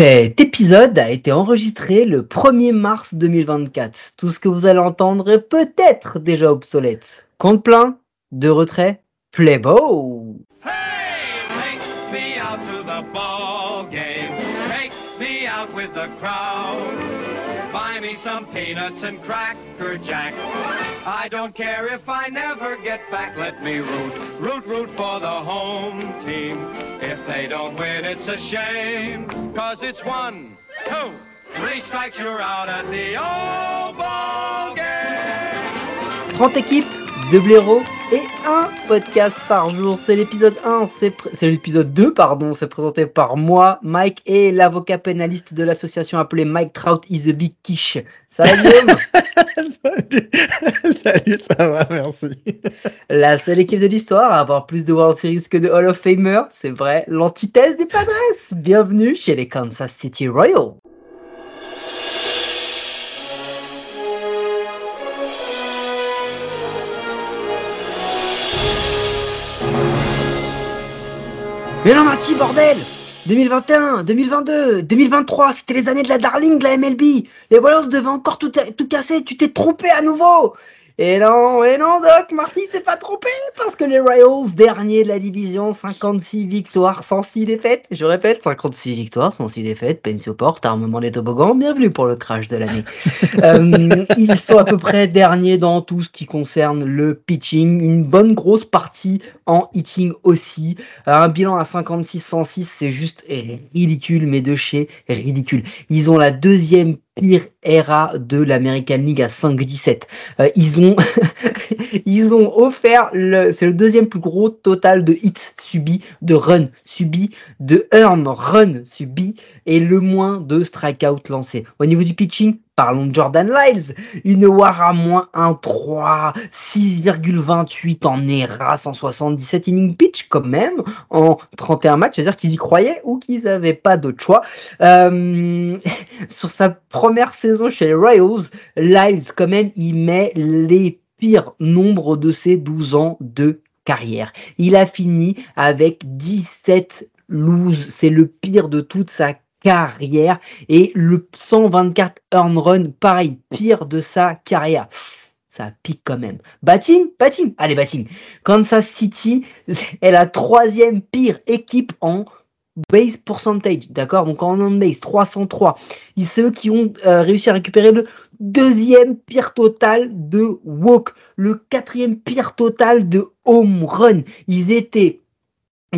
Cet épisode a été enregistré le 1er mars 2024. Tout ce que vous allez entendre est peut-être déjà obsolète. Compte plein, de retrait, playbo Hey, take me out to the ball game. Take me out with the crowd. Buy me some peanuts and cracker. I don't care if I never get back. Let me root, root, root for the home team. If they don't win, it's a shame. Cause it's one, two, three strikes, you're out at the old ball game. 30 équipes, 2 blaireaux et un podcast par jour. C'est l'épisode 1, c'est l'épisode 2, pardon, c'est présenté par moi, Mike, et l'avocat pénaliste de l'association appelée Mike Trout is a Big Quiche. Ça va Guillaume Salut. Salut, ça va, merci. La seule équipe de l'histoire à avoir plus de World Series que de Hall of Famer, c'est vrai, l'antithèse des Padres. Bienvenue chez les Kansas City Royals. Mais non, Marty, bordel 2021, 2022, 2023, c'était les années de la darling de la MLB. Les Royals devaient encore tout, tout casser, tu t'es trompé à nouveau. Et non, et non, Doc, Marty s'est pas trompé parce que les Royals, dernier de la division, 56 victoires, 106 défaites. Je répète, 56 victoires, 106 défaites. Pensio Porte, armement des toboggans, bienvenue pour le crash de l'année. Euh, ils sont à peu près derniers dans tout ce qui concerne le pitching. Une bonne grosse partie en hitting aussi. Un bilan à 56-106, c'est juste ridicule, mais de chez ridicule. Ils ont la deuxième ERA de l'American League à 5-17. Euh, ils ont ils ont offert le c'est le deuxième plus gros total de hits subis, de runs subis, de earn run subis et le moins de strikeouts lancés. Au niveau du pitching, parlons de Jordan Lyles, une WAR à moins 1-3, 6,28 en ERA, 177 innings pitch quand même en 31 matchs, c'est-à-dire qu'ils y croyaient ou qu'ils n'avaient pas d'autre choix. Euh, sur sa première saison chez les Royals, Lyles quand même il met les pires nombres de ses 12 ans de carrière. Il a fini avec 17 loses, c'est le pire de toute sa carrière et le 124 earn run pareil, pire de sa carrière. Ça pique quand même. Batting, batting, allez batting. Kansas City est la troisième pire équipe en base percentage, d'accord? Donc en on base 303. Ils c'est eux qui ont euh, réussi à récupérer le deuxième pire total de walk, le quatrième pire total de home run. Ils étaient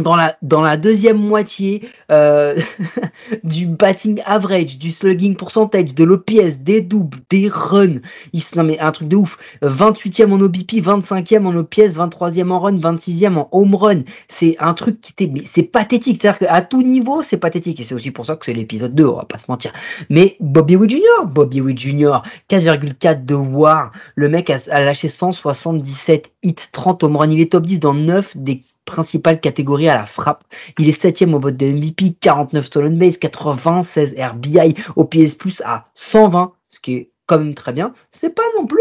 dans la dans la deuxième moitié euh, du batting average, du slugging percentage, de l'OPS, des doubles, des runs. Ils, non mais un truc de ouf. 28e en OBP, 25e en OPS, 23e en run, 26e en home run. C'est un truc qui était mais c'est pathétique. C'est-à-dire qu'à tout niveau, c'est pathétique et c'est aussi pour ça que c'est l'épisode 2, on va pas se mentir. Mais Bobby Witt Jr., Bobby Witt Jr., 4,4 de WAR. Le mec a, a lâché 177 hits, 30 home run. Il est top 10 dans 9 des principale catégorie à la frappe. Il est septième au vote de MVP, 49 stolen base, 96 RBI, OPS plus à 120, ce qui est quand même très bien. C'est pas non plus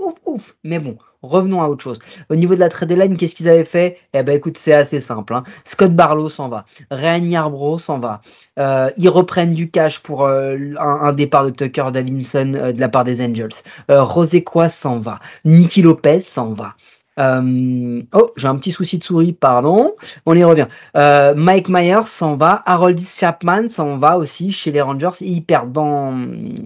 ouf ouf, mais bon. Revenons à autre chose. Au niveau de la trade line, qu'est-ce qu'ils avaient fait? Eh ben écoute, c'est assez simple. Hein. Scott Barlow s'en va, Ryan Yarbrough s'en va. Euh, ils reprennent du cash pour euh, un, départ de Tucker Davinson euh, de la part des Angels. Euh, Rosequa s'en va, Nicky Lopez s'en va. Euh, oh, j'ai un petit souci de souris, pardon. On y revient. Euh, Mike Myers s'en va. Haroldis Chapman s'en va aussi chez les Rangers. Ils perdent dans,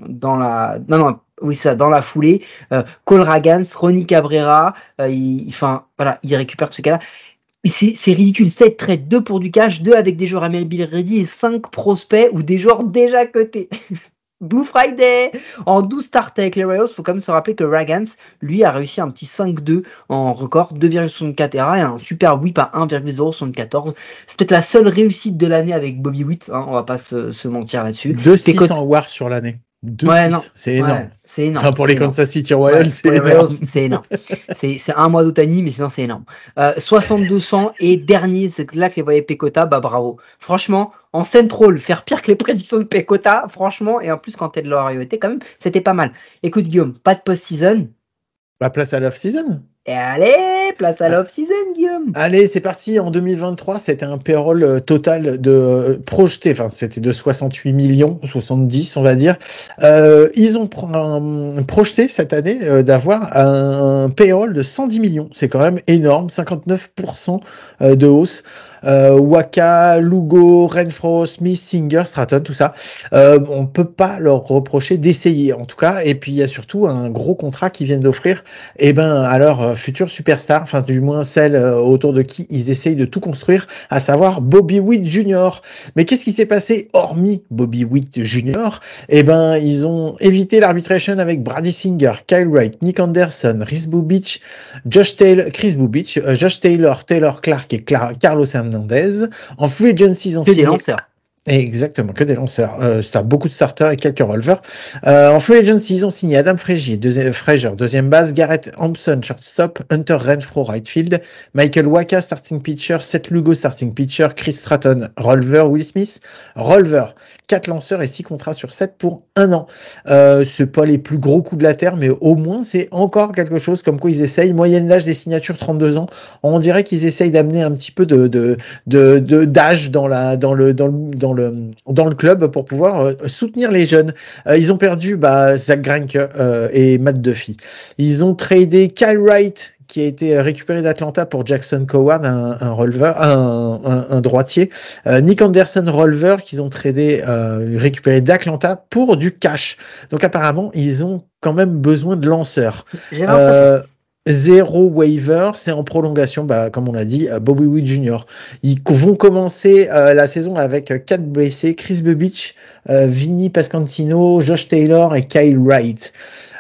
dans la, non, non, oui, ça, dans la foulée. Euh, Cole Ragans, Ronnie Cabrera, euh, il, enfin, voilà, ils récupèrent ce cas-là. C'est ridicule. 7 trades, 2 pour du cash, 2 avec des joueurs MLB ready et 5 prospects ou des joueurs déjà cotés. Blue Friday en 12 starts avec les Royals, faut quand même se rappeler que Ragans, lui, a réussi un petit 5-2 en record, 2,64 ERA et un super whip à 1,074. C'est peut-être la seule réussite de l'année avec Bobby Witt, hein, on va pas se, se mentir là-dessus. 2-6 en WAR sur l'année. Ouais, non. C'est énorme. Ouais, c'est énorme. Enfin, pour les énorme. Kansas City Royals, Ouais, c'est énorme. C'est énorme. C'est un mois d'Otani, mais sinon c'est énorme. Euh, 6200 et dernier, c'est là que les voyait Pecota, bah bravo. Franchement, en Central, faire pire que les prédictions de Pecota, franchement, et en plus quand Ted Lorario était quand même, c'était pas mal. Écoute Guillaume, pas de post-season. Bah, place à l'off-season. Et allez, place à l'off-season, Guillaume. Allez, c'est parti. En 2023, c'était un payroll euh, total de euh, projeté, enfin c'était de 68 millions, 70 on va dire. Euh, ils ont pro- un- projeté cette année euh, d'avoir un payroll de 110 millions. C'est quand même énorme, 59% euh, de hausse. Euh, Waka, Lugo, Renfro, Smith, Singer, Stratton, tout ça. Euh, on peut pas leur reprocher d'essayer en tout cas. Et puis il y a surtout un gros contrat qu'ils viennent d'offrir eh ben, leur euh, future superstar, enfin du moins celle euh, autour de qui ils essayent de tout construire, à savoir Bobby Witt Jr. Mais qu'est-ce qui s'est passé hormis Bobby Witt Jr. Eh ben, ils ont évité l'arbitration avec Brady Singer, Kyle Wright, Nick Anderson, Chris Bubich, Josh Taylor, Chris Bubich, euh, Josh Taylor, Taylor Clark et Cla- Carlos Hernandez. En free agency, ils ont des signé lanceurs. Exactement, que des lanceurs. Euh, c'est beaucoup de starters et quelques releveurs. Euh, en free agency, ils ont signé Adam Frazier, deuxième, Frazier, deuxième base, Garrett Hampson, shortstop, Hunter Renfro, right field, Michael Waka, starting pitcher, Seth Lugo, starting pitcher, Chris Stratton, releveur, Will Smith, releveur. Quatre lanceurs et six contrats sur 7 pour un an. Euh, c'est pas les plus gros coups de la terre, mais au moins c'est encore quelque chose comme quoi ils essayent. Moyenne d'âge des signatures 32 ans. On dirait qu'ils essayent d'amener un petit peu de, de, de, de- d'âge dans la dans le dans le dans le dans le club pour pouvoir euh, soutenir les jeunes. Euh, ils ont perdu bah, Zach Greinke euh, et Matt Duffy. Ils ont tradé Kyle Wright qui a été récupéré d'Atlanta pour Jackson Coward, un, un releveur, un, un, un droitier. Euh, Nick Anderson, releveur, qu'ils ont tradé, euh, récupéré d'Atlanta pour du cash. Donc apparemment, ils ont quand même besoin de lanceurs. J'ai l'impression. Euh, Zéro waiver, c'est en prolongation, bah, comme on l'a dit, euh, Bobby Witt Jr. Ils vont commencer euh, la saison avec euh, quatre blessés, Chris Bubich, euh, Vinny Pascantino, Josh Taylor et Kyle Wright.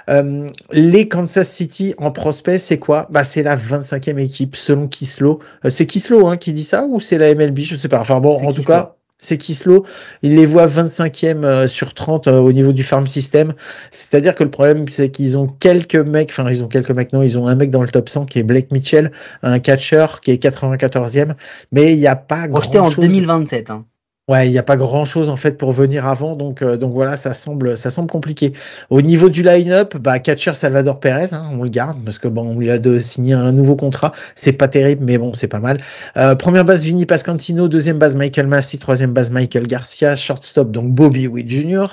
Euh, les Kansas City en prospect, c'est quoi? Bah c'est la 25e équipe selon Kislo. Euh, c'est Kislo hein, qui dit ça ou c'est la MLB Je sais pas. Enfin bon, en tout cas, c'est Kislo. Il les voit 25e euh, sur 30 euh, au niveau du farm system. C'est-à-dire que le problème, c'est qu'ils ont quelques mecs, enfin ils ont quelques mecs, non, ils ont un mec dans le top 100 qui est Blake Mitchell, un catcher qui est 94e, mais il n'y a pas Projeté en grand-chose. 2027. Hein. Ouais, il n'y a pas grand chose en fait pour venir avant, donc euh, donc voilà, ça semble compliqué. Au niveau du line-up, bah catcher Salvador Perez, hein, on le garde parce que bon, on lui a de signer un nouveau contrat, c'est pas terrible, mais bon, c'est pas mal. Euh, première base Vinny Pascantino, deuxième base Michael Massey, troisième base Michael Garcia, shortstop donc Bobby Witt Jr.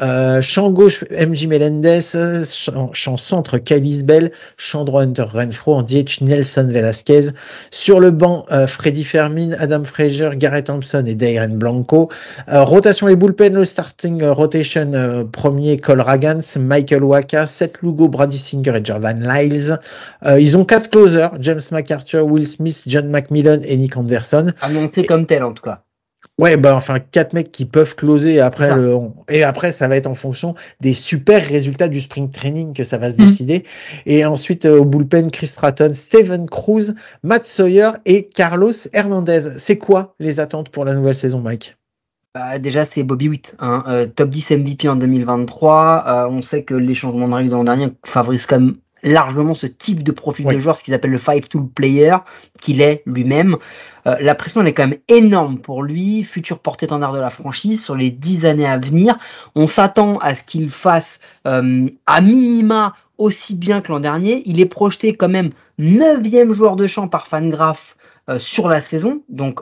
Euh, champ gauche MJ Melendez, champ, centre Kyle Bell, champ droit Hunter Renfro, en Nelson Velasquez. Sur le banc, euh, Freddy Fermin, Adam Frazier, Garrett Thompson et Darren Blanco. Euh, rotation et bullpen, le starting euh, rotation euh, premier Cole Ragans, Michael Waka, Seth Lugo, Brady Singer et Jordan Lyles. Ils ont quatre closers, James McArthur, Will Smith, John McMillan et Nick Anderson. Annoncé comme tel en tout cas. Ouais, bah enfin quatre mecs qui peuvent closer et après le et après ça va être en fonction des super résultats du spring training que ça va se Mhm. décider. Et ensuite euh, au bullpen Chris Stratton, Steven Cruz, Matt Sawyer et Carlos Hernandez. C'est quoi les attentes pour la nouvelle saison, Mike? Bah, déjà, c'est Bobby Witt, hein, euh, top 10 MVP en 2023. Euh, on sait que les changements de règles de l'an dernier favorisent quand même largement ce type de profil Oui. de joueur, ce qu'ils appellent le five tool player, qu'il est lui-même. Euh, la pression elle est quand même énorme pour lui, futur porte-étendard de la franchise sur les 10 années à venir. On s'attend à ce qu'il fasse euh, à minima aussi bien que l'an dernier. Il est projeté quand même neuvième joueur de champ par Fangraph euh, sur la saison, donc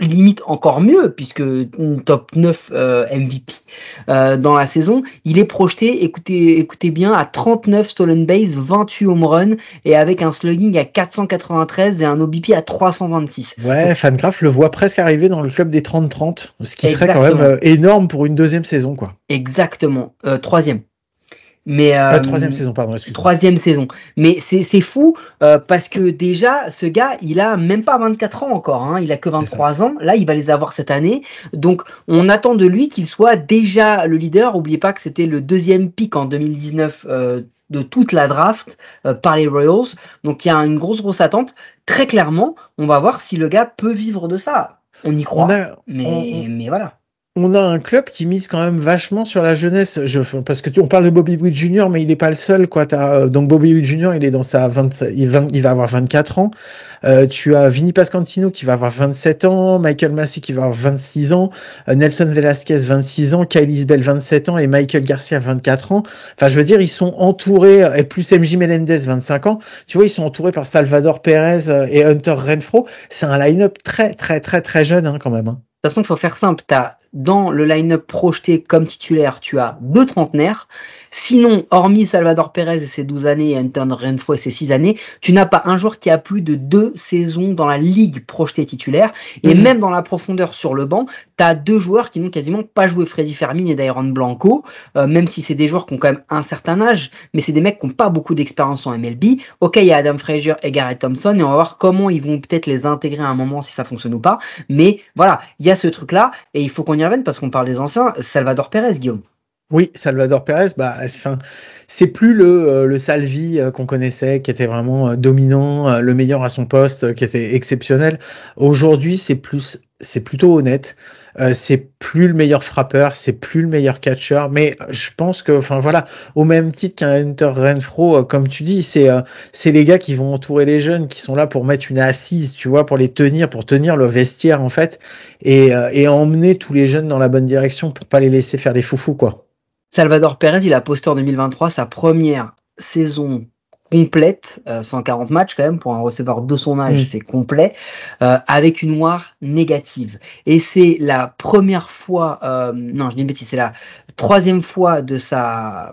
limite encore mieux puisque une top 9 euh, MVP euh, dans la saison. Il est projeté, écoutez, écoutez bien, à 39 stolen base, 28 home run et avec un slugging à 493 et un OBP à 326. Ouais, Fangraph le voit presque arriver dans le club des 30-30, ce qui serait quand même euh, énorme pour une deuxième saison, quoi. Exactement, euh, troisième. Mais euh, Euh, troisième saison, pardon. Troisième saison. Mais c'est c'est fou euh, parce que déjà, ce gars, il a même pas 24 ans encore. Hein, il a que 23 ans. Là, il va les avoir cette année. Donc, on attend de lui qu'il soit déjà le leader. Oubliez pas que c'était le deuxième pick en 2019 euh, de toute la draft euh, par les Royals. Donc, il y a une grosse, grosse attente. Très clairement, on va voir si le gars peut vivre de ça. On y croit. On a, mais, on- on- mais voilà. On a un club qui mise quand même vachement sur la jeunesse. Je, parce que tu, on parle de Bobby Witt Jr., mais il n'est pas le seul. Quoi. As, donc Bobby Witt Jr., il est dans sa 20, il, il va avoir 24 ans. Euh, tu as Vinny Pascantino qui va avoir 27 ans, Michael Massey qui va avoir 26 ans, euh, Nelson Velasquez 26 ans, Kyle Isbell 27 ans et Michael Garcia 24 ans. Enfin, je veux dire, ils sont entourés, et plus MJ Melendez 25 ans. Tu vois, ils sont entourés par Salvador Perez euh, et Hunter Renfro. C'est un line-up très, très, très, très jeune hein, quand même. Hein. De toute façon, il faut faire simple. Dans le line-up projeté comme titulaire, tu as deux trentenaires. Sinon, hormis Salvador Perez et ses 12 années et Anton Renfro et ses 6 années, tu n'as pas un joueur qui a plus de deux saisons dans la ligue projetée titulaire. Et mhm. même dans la profondeur sur le banc, tu as deux joueurs qui n'ont quasiment pas joué Freddy Fermin et Dairon Blanco, euh, même si c'est des joueurs qui ont quand même un certain âge, mais c'est des mecs qui n'ont pas beaucoup d'expérience en MLB. Ok, il y a Adam Frazier et Garrett Thompson, et on va voir comment ils vont peut-être les intégrer à un moment si ça fonctionne ou pas. Mais voilà, il y a ce truc-là, et il faut qu'on y revienne parce qu'on parle des anciens. Salvador Perez, Guillaume. Oui, Salvador Pérez, bah, enfin, c'est plus le, euh, le Salvi euh, qu'on connaissait, qui était vraiment euh, dominant, le meilleur à son poste, qui était exceptionnel. Aujourd'hui, c'est plus, c'est plutôt honnête. c'est plus le meilleur frappeur, c'est plus le meilleur catcher, mais je pense que, enfin voilà, au même titre qu'un Hunter Renfro, comme tu dis, c'est c'est les gars qui vont entourer les jeunes, qui sont là pour mettre une assise, tu vois, pour les tenir, pour tenir le vestiaire en fait, et, et emmener tous les jeunes dans la bonne direction pour pas les laisser faire les foufous quoi. Salvador Perez, il a posté en 2023 sa première saison complète, 140 euh, matchs quand même pour un receveur de son âge, c'est complet, euh, avec une noire négative. Et c'est la première fois, euh, non je dis une bêtise, c'est la troisième fois de sa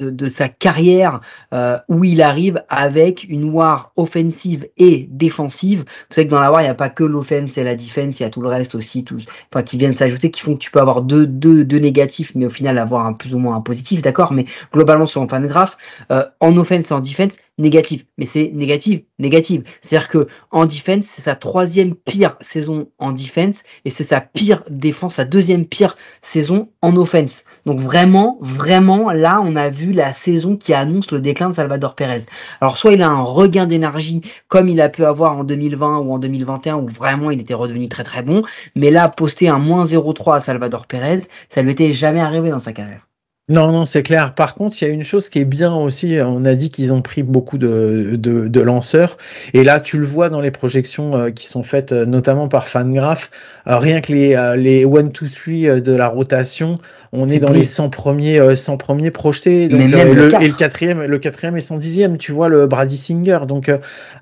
de, sa carrière euh, où il arrive avec une war offensive et défensive. Vous savez que dans la war, il n'y a pas que l'offense et la defense, il y a tout le reste aussi, tout, enfin, qui viennent s'ajouter, qui font que tu peux avoir deux, deux, deux négatifs, mais au final avoir un plus ou moins un positif, d'accord? Mais globalement, sur un fan graph, euh, en offense et en defense, négatif. Mais c'est négatif, négative. C'est-à-dire que en defense, c'est sa troisième pire saison en defense et c'est sa pire défense, sa deuxième pire saison en offense. Donc vraiment, vraiment, là, on a vu la saison qui annonce le déclin de Salvador Pérez. Alors soit il a un regain d'énergie comme il a pu avoir en 2020 ou en 2021 où vraiment il était redevenu très très bon, mais là, poster un moins 0,3 à Salvador Pérez, ça lui était jamais arrivé dans sa carrière. Non, non, c'est clair. Par contre, il y a une chose qui est bien aussi. On a dit qu'ils ont pris beaucoup de, de, lanceurs. Et là, tu le vois dans les projections euh, qui sont faites euh, notamment par Fangraph. Euh, rien que les, les 1, 2, 3 de la rotation, on est, dans les 100 premiers, 100 premiers projetés. Donc, le, et le quatrième, le quatrième et 110e, tu vois, le Brady Singer. Donc,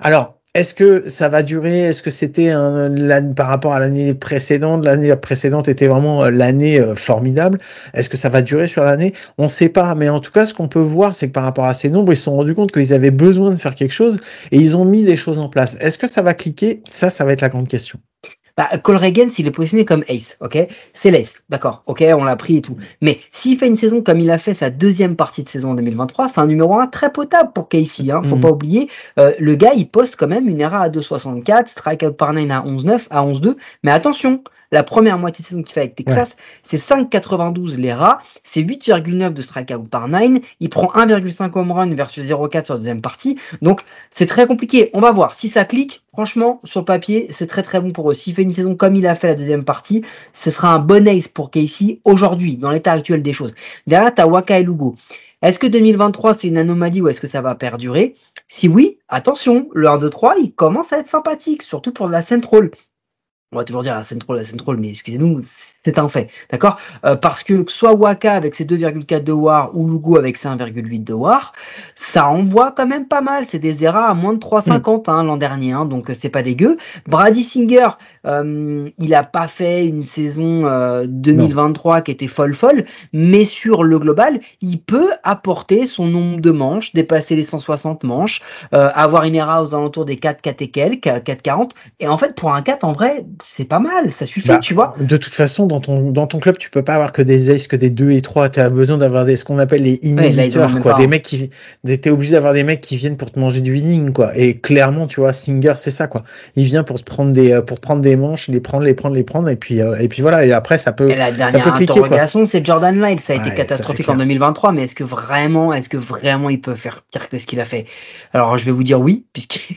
alors, est-ce que ça va durer? Est-ce que c'était par rapport à l'année précédente? L'année précédente était vraiment euh, l'année euh, formidable. Est-ce que ça va durer sur l'année? On ne sait pas. Mais en tout cas, ce qu'on peut voir, c'est que par rapport à ces nombres, ils se sont rendus compte qu'ils avaient besoin de faire quelque chose et ils ont mis des choses en place. Est-ce que ça va cliquer? Ça, ça va être la grande question. Bah, Colregan, s'il est positionné comme ace, ok, c'est l'ace, d'accord, ok, on l'a pris et tout. Mais s'il fait une saison comme il a fait sa deuxième partie de saison en 2023, c'est un numéro 1 très potable pour Casey. Hein, faut mm. pas oublier, euh, le gars, il poste quand même une ERA à 2,64, strikeout par 9 à 11,9, à 11,2. Mais attention, la première moitié de saison qu'il fait avec Texas, c'est 5,92 les rats, c'est 8,9 de strikeout par 9. Il prend 1,5 home run versus 0,4 sur la deuxième partie. Donc, c'est très compliqué. On va voir. Si ça clique, franchement, sur le papier, c'est très très bon pour eux. S'il fait une saison comme il a fait la deuxième partie, ce sera un bon ace pour Casey aujourd'hui, dans l'état actuel des choses. Derrière, t'as Waka et Lugo. Est-ce que 2023 c'est une anomalie ou est-ce que ça va perdurer? Si oui, attention, le 1, 2, 3, il commence à être sympathique, surtout pour la Central on va toujours dire la Central, la Central, mais excusez-nous, c'est un fait, d'accord? Euh, Parce que soit Waka avec ses 2,4 de War ou Lugo avec ses 1,8 de War, ça envoie quand même pas mal. C'est des ERA à moins de 3,50 hein, l'an dernier, hein, donc euh, c'est pas dégueu. Brady Singer, euh, il a pas fait une saison 2023 qui était folle folle, mais sur le global, il peut apporter son nombre de manches, dépasser les 160 manches, avoir une ERA aux alentours des 4, 4 et quelques, 4,40. Et en fait, pour un 4, en vrai, c'est pas mal, ça suffit, bah, tu vois. De toute façon, dans ton, dans ton club, tu peux pas avoir que des aces, que des 2 et 3. Tu as besoin d'avoir des, ce qu'on appelle les inhibiteurs, quoi. Des mecs qui, t'es obligé d'avoir des mecs qui viennent pour te manger du winning, quoi. Et clairement, tu vois, Singer, c'est ça, quoi. Il vient pour te prendre des, euh, pour prendre des manches, les prendre, les prendre, les prendre, et puis, euh, et puis voilà. Et après, ça peut. Et la dernière interrogation, c'est Jordan Lyle. Ça a été catastrophique en 2023, mais est-ce que vraiment, est-ce que vraiment il peut faire pire que ce qu'il a fait? Alors, je vais vous dire oui, puisque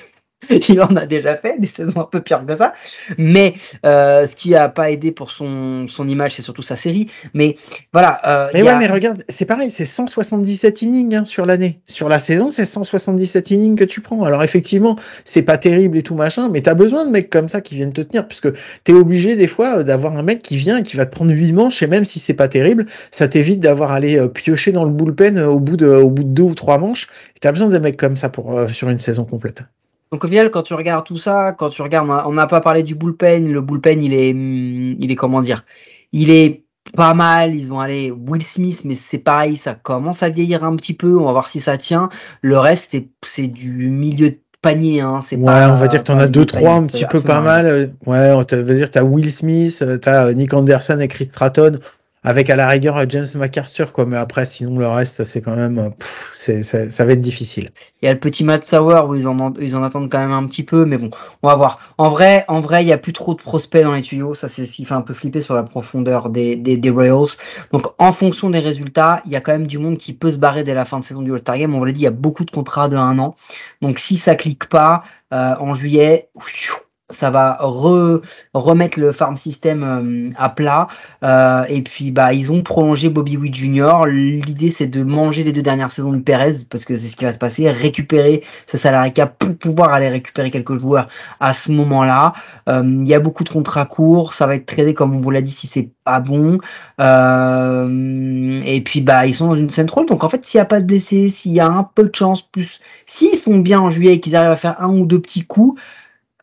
il en a déjà fait des saisons un peu pires que ça. Mais euh, ce qui a pas aidé pour son, son image, c'est surtout sa série. Mais voilà. Euh, Mais ouais, a- mais regarde, c'est pareil, c'est 177 innings hein, sur l'année. Sur la saison, c'est 177 innings que tu prends. Alors effectivement, c'est pas terrible et tout machin, mais t'as besoin de mecs comme ça qui viennent te tenir, puisque t'es obligé des fois euh, d'avoir un mec qui vient et qui va te prendre 8 manches, et même si c'est pas terrible, ça t'évite d'avoir à aller piocher dans le bullpen au bout de, au bout de deux ou trois manches. Et t'as besoin de mecs comme ça pour, euh, sur une saison complète. Donc au final, quand tu regardes tout ça, quand tu regardes, on n'a pas parlé du bullpen. Le bullpen, il est, hum, il est comment dire, il est pas mal. Ils ont allé Will Smith, mais c'est pareil, ça commence à vieillir un petit peu. On va voir si ça tient. Le reste, c'est- du milieu de panier. Hein. C'est Ouais, pas- on va dire que t'en as deux, trois un petit peu pas mal. Euh, Ouais, on te- va dire t'as Will Smith, euh, t'as euh, Nick Anderson et Chris Stratton, avec à la rigueur James MacArthur, quoi. Mais après, sinon le reste, c'est quand même, euh, pff, c'est, c'est- ça va être difficile. Il y a le petit Matt Sauer où ils en, ils en attendent quand même un petit peu, mais bon, on va voir. En vrai, en vrai, il y a plus trop de prospects dans les tuyaux. Ça, c'est ce qui fait un peu flipper sur la profondeur des, des, des Royals. Donc, en fonction des résultats, il y a quand même du monde qui peut se barrer dès la fin de saison du All-Star Game. On vous l'a dit, il y a beaucoup de contrats de un an. Donc, si ça clique pas euh, en juillet, ça va re, remettre le farm system euh, à plat. Euh, et puis bah ils ont prolongé Bobby Witt Jr. L'idée c'est de manger les deux dernières saisons de Perez parce que c'est ce qui va se passer, récupérer ce salarié cap pour pouvoir aller récupérer quelques joueurs à ce moment-là. Euh, Il y a beaucoup de contrats courts, ça va être tradé comme on vous l'a dit si c'est pas bon. Et puis bah ils sont dans une centrale donc en fait s'il n'y a pas de blessés, s'il y a un peu de chance plus, s'ils sont bien en juillet et qu'ils arrivent à faire un ou deux petits coups,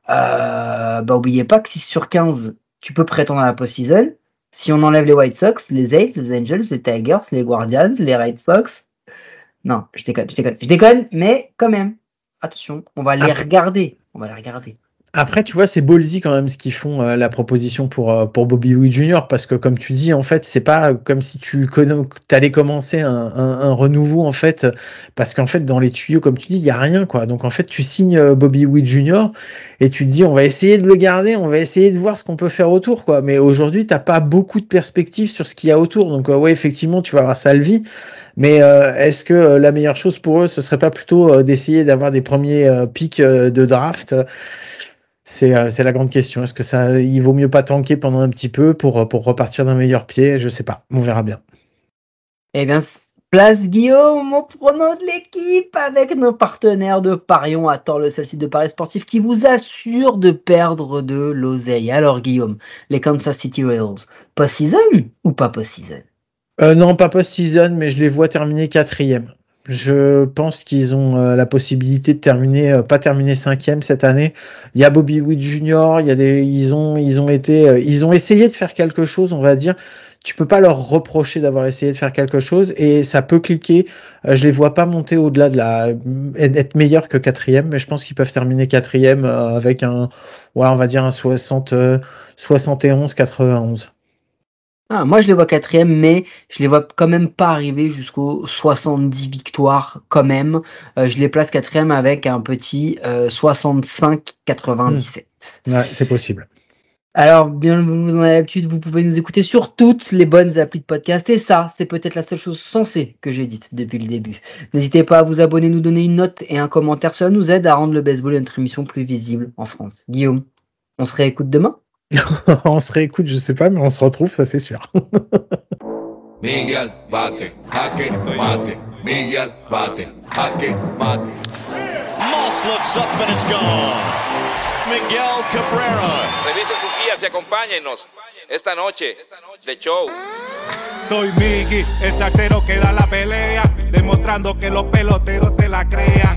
euh, bah oubliez pas que 6 sur 15 tu peux prétendre à la post-season. Si on enlève les White Sox, les A's, les Angels, les Tigers, les Guardians, les Red Sox. Non, je déconne, je déconne, je déconne, mais quand même, attention, on va les regarder. On va les regarder. Après, tu vois, c'est ballsy quand même ce qu'ils font euh, la proposition pour euh, pour Bobby Witt Jr. parce que comme tu dis, en fait, c'est pas comme si tu allais commencer un, un, un renouveau en fait, parce qu'en fait, dans les tuyaux, comme tu dis, il y a rien quoi. Donc en fait, tu signes euh, Bobby Witt Jr. et tu te dis, on va essayer de le garder, on va essayer de voir ce qu'on peut faire autour quoi. Mais aujourd'hui, t'as pas beaucoup de perspectives sur ce qu'il y a autour. Donc euh, ouais, effectivement, tu vas avoir Salvi. Mais euh, est-ce que euh, la meilleure chose pour eux, ce serait pas plutôt euh, d'essayer d'avoir des premiers pics de draft c'est euh, c'est la grande question. Est-ce que ça, il vaut mieux pas tanker pendant un petit peu pour euh, pour repartir d'un meilleur pied? Je sais pas. On verra bien. Eh bien, place Guillaume au prono de l'équipe avec nos partenaires de Parion à tort le seul site de Paris sportif qui vous assure de perdre de l'oseille. Alors Guillaume, les Kansas City Royals, post-season ou pas post-season? Euh, non, pas post-season, mais je les vois terminer quatrième. Je pense qu'ils ont euh, la possibilité de terminer, euh, pas terminer cinquième cette année. Il y a Bobby Witt Jr. Il y a des, ils ont, ils ont été, euh, ils ont essayé de faire quelque chose, on va dire. Tu peux pas leur reprocher d'avoir essayé de faire quelque chose et ça peut cliquer. Je les vois pas monter au-delà de la, être meilleurs que quatrième, mais je pense qu'ils peuvent terminer quatrième avec un, ouais, on va dire un 60, euh, 71, 91. Ah, moi, je les vois quatrième, mais je les vois quand même pas arriver jusqu'aux 70 victoires quand même. Euh, je les place quatrième avec un petit euh, 65-97. Ouais, c'est possible. Alors, bien vous en avez l'habitude, vous pouvez nous écouter sur toutes les bonnes applis de podcast. Et ça, c'est peut-être la seule chose sensée que j'ai dite depuis le début. N'hésitez pas à vous abonner, nous donner une note et un commentaire. Cela nous aide à rendre le baseball et notre émission plus visible en France. Guillaume, on se réécoute demain? on se réécoute, je sais pas, mais on se retrouve, ça c'est sûr. Miguel bate, jaque, mate. Miguel bate, jaque, mate. Moss looks up and it's gone. Miguel Cabrera. Revise sus guías y acompáñenos esta noche de show. Soy Miggy, el salsero que da la pelea, demostrando que los peloteros se la crean.